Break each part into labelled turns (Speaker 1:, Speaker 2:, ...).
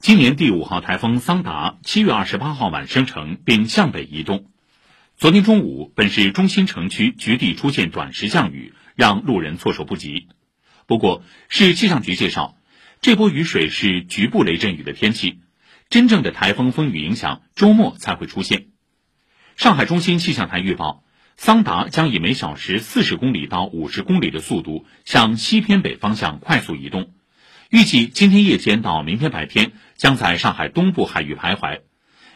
Speaker 1: 今年第五号台风桑达七月二十八号晚生成并向北移动。昨天中午，本市中心城区局地出现短时降雨，让路人措手不及。不过，市气象局介绍，这波雨水是局部雷阵雨的天气，真正的台风风雨影响周末才会出现。上海中心气象台预报，桑达将以每小时四十公里到五十公里的速度向西偏北方向快速移动。预计今天夜间到明天白天将在上海东部海域徘徊，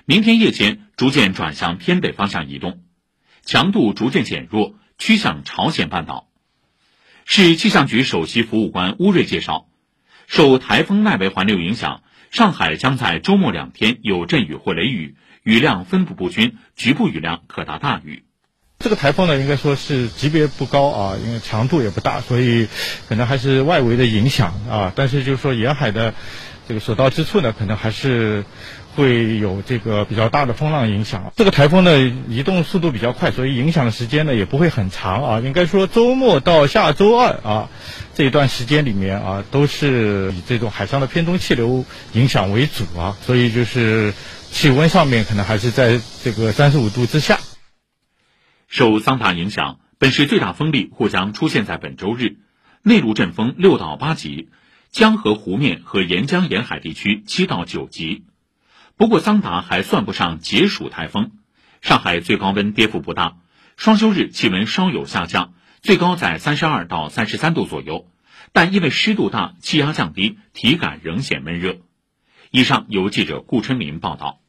Speaker 1: 明天夜间逐渐转向偏北方向移动，强度逐渐减弱，趋向朝鲜半岛。市气象局首席服务官乌瑞介绍，受台风外围环流影响，上海将在周末两天有阵雨或雷雨，雨量分布不均，局部雨量可达大雨。
Speaker 2: 这个台风呢，应该说是级别不高啊，因为强度也不大，所以可能还是外围的影响啊。但是就是说沿海的这个所到之处呢，可能还是会有这个比较大的风浪影响。这个台风呢移动速度比较快，所以影响的时间呢也不会很长啊。应该说周末到下周二啊这一段时间里面啊，都是以这种海上的偏东气流影响为主啊，所以就是气温上面可能还是在这个三十五度之下。
Speaker 1: 受桑塔影响，本市最大风力或将出现在本周日，内陆阵风六到八级，江河湖面和沿江沿海地区七到九级。不过，桑达还算不上解暑台风。上海最高温跌幅不大，双休日气温稍有下降，最高在三十二到三十三度左右，但因为湿度大，气压降低，体感仍显闷热。以上由记者顾春林报道。